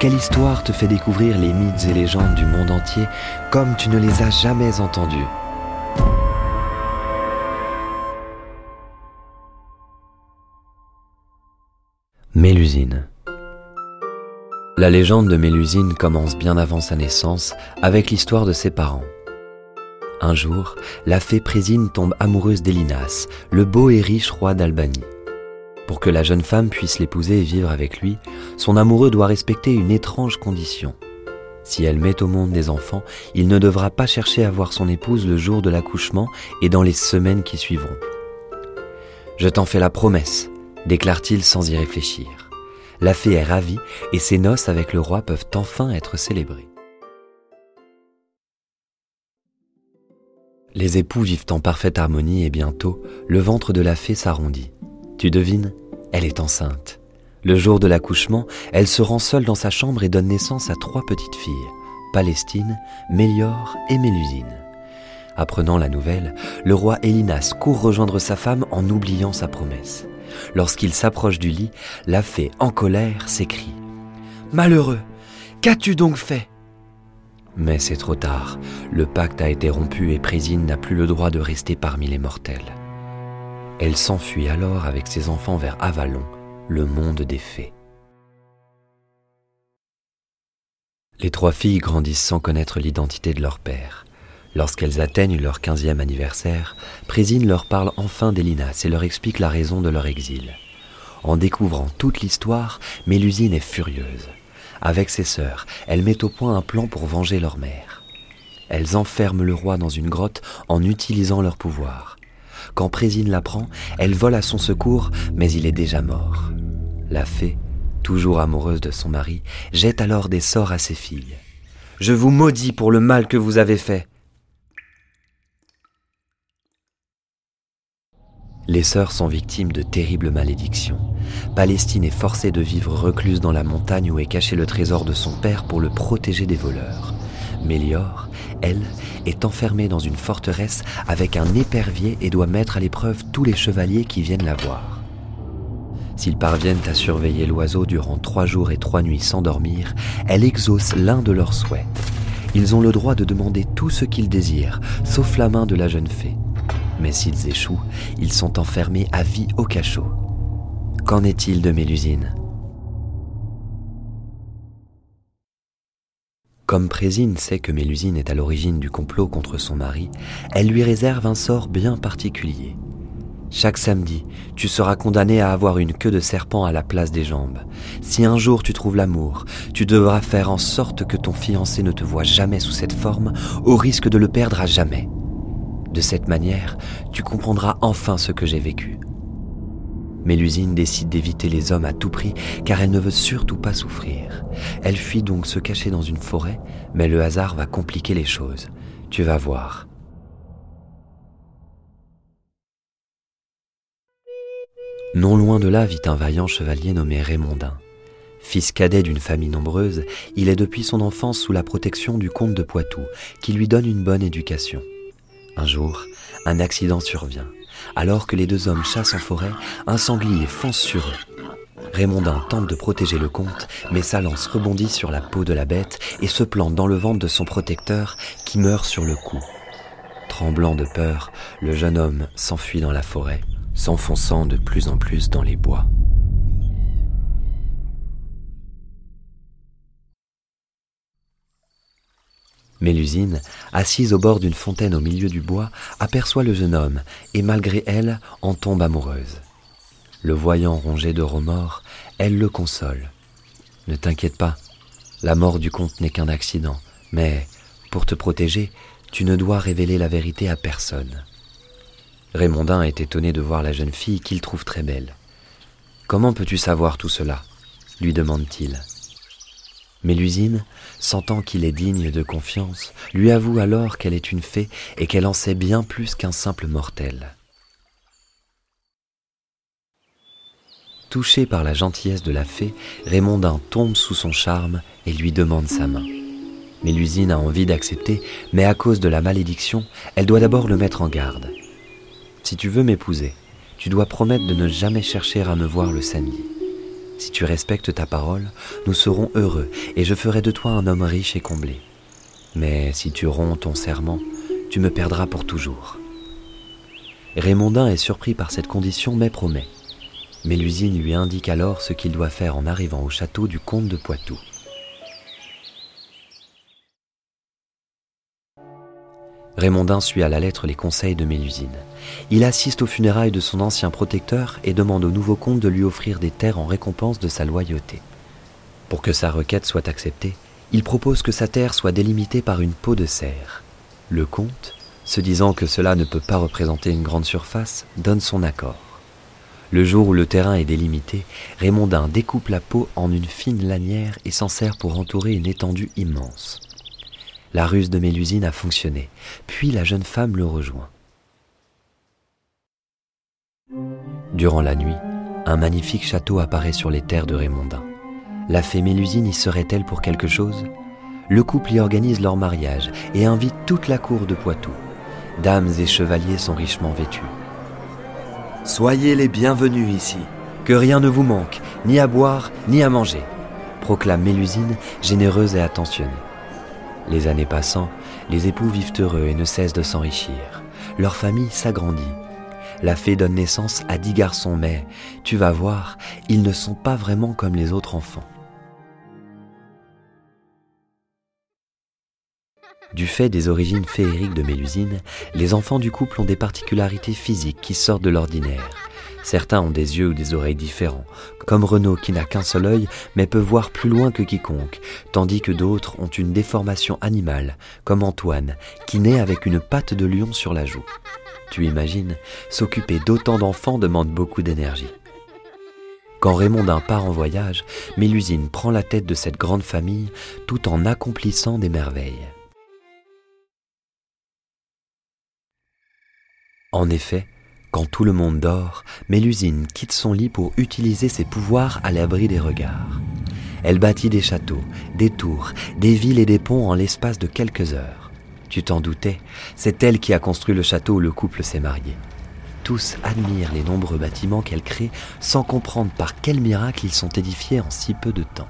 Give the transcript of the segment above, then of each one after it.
Quelle histoire te fait découvrir les mythes et légendes du monde entier comme tu ne les as jamais entendus Mélusine La légende de Mélusine commence bien avant sa naissance avec l'histoire de ses parents. Un jour, la fée Présine tombe amoureuse d'Elinas, le beau et riche roi d'Albanie. Pour que la jeune femme puisse l'épouser et vivre avec lui, son amoureux doit respecter une étrange condition. Si elle met au monde des enfants, il ne devra pas chercher à voir son épouse le jour de l'accouchement et dans les semaines qui suivront. Je t'en fais la promesse, déclare-t-il sans y réfléchir. La fée est ravie et ses noces avec le roi peuvent enfin être célébrées. Les époux vivent en parfaite harmonie et bientôt, le ventre de la fée s'arrondit. Tu devines Elle est enceinte. Le jour de l'accouchement, elle se rend seule dans sa chambre et donne naissance à trois petites filles, Palestine, Mélior et Mélusine. Apprenant la nouvelle, le roi Élinas court rejoindre sa femme en oubliant sa promesse. Lorsqu'il s'approche du lit, la fée, en colère, s'écrie ⁇ Malheureux Qu'as-tu donc fait ?⁇ Mais c'est trop tard, le pacte a été rompu et Présine n'a plus le droit de rester parmi les mortels. Elle s'enfuit alors avec ses enfants vers Avalon, le monde des fées. Les trois filles grandissent sans connaître l'identité de leur père. Lorsqu'elles atteignent leur quinzième anniversaire, Présine leur parle enfin d'Elinas et leur explique la raison de leur exil. En découvrant toute l'histoire, Mélusine est furieuse. Avec ses sœurs, elle met au point un plan pour venger leur mère. Elles enferment le roi dans une grotte en utilisant leur pouvoir. Quand Présine l'apprend, elle vole à son secours, mais il est déjà mort. La fée, toujours amoureuse de son mari, jette alors des sorts à ses filles. Je vous maudis pour le mal que vous avez fait. Les sœurs sont victimes de terribles malédictions. Palestine est forcée de vivre recluse dans la montagne où est caché le trésor de son père pour le protéger des voleurs. Mélior, elle, est enfermée dans une forteresse avec un épervier et doit mettre à l'épreuve tous les chevaliers qui viennent la voir. S'ils parviennent à surveiller l'oiseau durant trois jours et trois nuits sans dormir, elle exauce l'un de leurs souhaits. Ils ont le droit de demander tout ce qu'ils désirent, sauf la main de la jeune fée. Mais s'ils échouent, ils sont enfermés à vie au cachot. Qu'en est-il de Mélusine Comme Présine sait que Mélusine est à l'origine du complot contre son mari, elle lui réserve un sort bien particulier. Chaque samedi, tu seras condamné à avoir une queue de serpent à la place des jambes. Si un jour tu trouves l'amour, tu devras faire en sorte que ton fiancé ne te voie jamais sous cette forme, au risque de le perdre à jamais. De cette manière, tu comprendras enfin ce que j'ai vécu. Mélusine décide d'éviter les hommes à tout prix car elle ne veut surtout pas souffrir. Elle fuit donc se cacher dans une forêt, mais le hasard va compliquer les choses. Tu vas voir. Non loin de là vit un vaillant chevalier nommé Raymondin. Fils cadet d'une famille nombreuse, il est depuis son enfance sous la protection du comte de Poitou, qui lui donne une bonne éducation. Un jour, un accident survient. Alors que les deux hommes chassent en forêt, un sanglier fonce sur eux. Raymondin tente de protéger le comte, mais sa lance rebondit sur la peau de la bête et se plante dans le ventre de son protecteur qui meurt sur le coup. Tremblant de peur, le jeune homme s'enfuit dans la forêt, s'enfonçant de plus en plus dans les bois. Mélusine, assise au bord d'une fontaine au milieu du bois, aperçoit le jeune homme et malgré elle en tombe amoureuse. Le voyant rongé de remords, elle le console. Ne t'inquiète pas, la mort du comte n'est qu'un accident, mais pour te protéger, tu ne dois révéler la vérité à personne. Raymondin est étonné de voir la jeune fille qu'il trouve très belle. Comment peux-tu savoir tout cela? lui demande-t-il. Mélusine, sentant qu'il est digne de confiance, lui avoue alors qu'elle est une fée et qu'elle en sait bien plus qu'un simple mortel. Touché par la gentillesse de la fée, Raymondin tombe sous son charme et lui demande sa main. Mélusine a envie d'accepter, mais à cause de la malédiction, elle doit d'abord le mettre en garde. Si tu veux m'épouser, tu dois promettre de ne jamais chercher à me voir le samedi. Si tu respectes ta parole, nous serons heureux et je ferai de toi un homme riche et comblé. Mais si tu romps ton serment, tu me perdras pour toujours. Raymondin est surpris par cette condition mais promet. Mélusine lui indique alors ce qu'il doit faire en arrivant au château du comte de Poitou. Raymondin suit à la lettre les conseils de Mélusine. Il assiste aux funérailles de son ancien protecteur et demande au nouveau comte de lui offrir des terres en récompense de sa loyauté. Pour que sa requête soit acceptée, il propose que sa terre soit délimitée par une peau de serre. Le comte, se disant que cela ne peut pas représenter une grande surface, donne son accord. Le jour où le terrain est délimité, Raymondin découpe la peau en une fine lanière et s'en sert pour entourer une étendue immense. La ruse de Mélusine a fonctionné, puis la jeune femme le rejoint. Durant la nuit, un magnifique château apparaît sur les terres de Raymondin. La fée Mélusine y serait-elle pour quelque chose? Le couple y organise leur mariage et invite toute la cour de Poitou. Dames et chevaliers sont richement vêtus. Soyez les bienvenus ici. Que rien ne vous manque, ni à boire, ni à manger, proclame Mélusine, généreuse et attentionnée. Les années passant, les époux vivent heureux et ne cessent de s'enrichir. Leur famille s'agrandit. La fée donne naissance à dix garçons, mais, tu vas voir, ils ne sont pas vraiment comme les autres enfants. Du fait des origines féeriques de Mélusine, les enfants du couple ont des particularités physiques qui sortent de l'ordinaire. Certains ont des yeux ou des oreilles différents, comme Renaud qui n'a qu'un seul œil mais peut voir plus loin que quiconque, tandis que d'autres ont une déformation animale, comme Antoine, qui naît avec une patte de lion sur la joue. Tu imagines, s'occuper d'autant d'enfants demande beaucoup d'énergie. Quand Raymondin part en voyage, Mélusine prend la tête de cette grande famille tout en accomplissant des merveilles. En effet, quand tout le monde dort, Mélusine quitte son lit pour utiliser ses pouvoirs à l'abri des regards. Elle bâtit des châteaux, des tours, des villes et des ponts en l'espace de quelques heures. Tu t'en doutais, c'est elle qui a construit le château où le couple s'est marié. Tous admirent les nombreux bâtiments qu'elle crée sans comprendre par quel miracle ils sont édifiés en si peu de temps.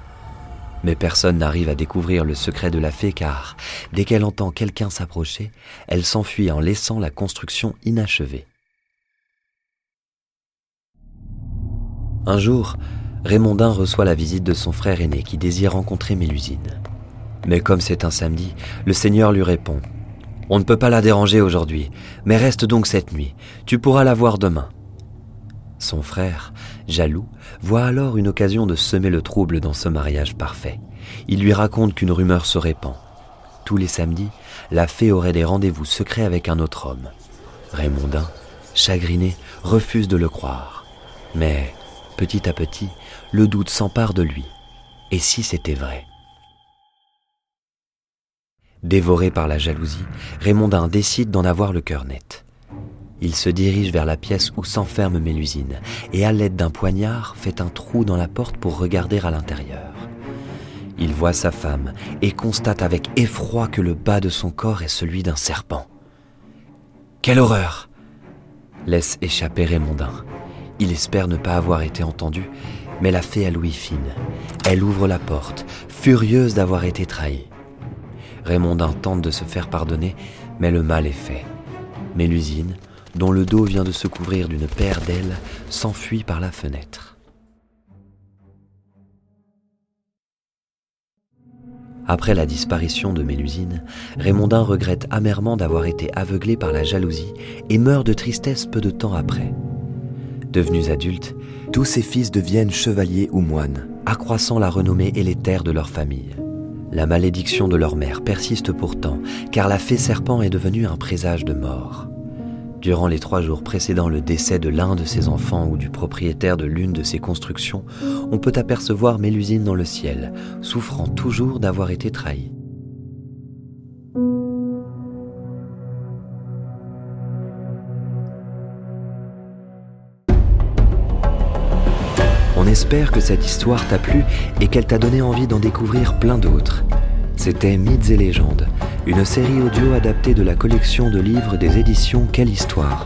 Mais personne n'arrive à découvrir le secret de la fée car, dès qu'elle entend quelqu'un s'approcher, elle s'enfuit en laissant la construction inachevée. Un jour, Raymondin reçoit la visite de son frère aîné qui désire rencontrer Mélusine. Mais comme c'est un samedi, le Seigneur lui répond On ne peut pas la déranger aujourd'hui, mais reste donc cette nuit, tu pourras la voir demain. Son frère, jaloux, voit alors une occasion de semer le trouble dans ce mariage parfait. Il lui raconte qu'une rumeur se répand. Tous les samedis, la fée aurait des rendez-vous secrets avec un autre homme. Raymondin, chagriné, refuse de le croire. Mais, petit à petit, le doute s'empare de lui. Et si c'était vrai? Dévoré par la jalousie, Raymondin décide d'en avoir le cœur net. Il se dirige vers la pièce où s'enferme Mélusine et à l'aide d'un poignard fait un trou dans la porte pour regarder à l'intérieur. Il voit sa femme et constate avec effroi que le bas de son corps est celui d'un serpent. Quelle horreur laisse échapper Raymondin. Il espère ne pas avoir été entendu, mais la fée a l'ouïe fine. Elle ouvre la porte, furieuse d'avoir été trahie. Raymondin tente de se faire pardonner, mais le mal est fait. Mélusine, dont le dos vient de se couvrir d'une paire d'ailes, s'enfuit par la fenêtre. Après la disparition de Mélusine, Raymondin regrette amèrement d'avoir été aveuglé par la jalousie et meurt de tristesse peu de temps après. Devenus adultes, tous ses fils deviennent chevaliers ou moines, accroissant la renommée et les terres de leur famille. La malédiction de leur mère persiste pourtant, car la fée serpent est devenue un présage de mort. Durant les trois jours précédant le décès de l'un de ses enfants ou du propriétaire de l'une de ses constructions, on peut apercevoir Mélusine dans le ciel, souffrant toujours d'avoir été trahi. On espère que cette histoire t'a plu et qu'elle t'a donné envie d'en découvrir plein d'autres. C'était Mythes et légendes, une série audio adaptée de la collection de livres des éditions Quelle Histoire.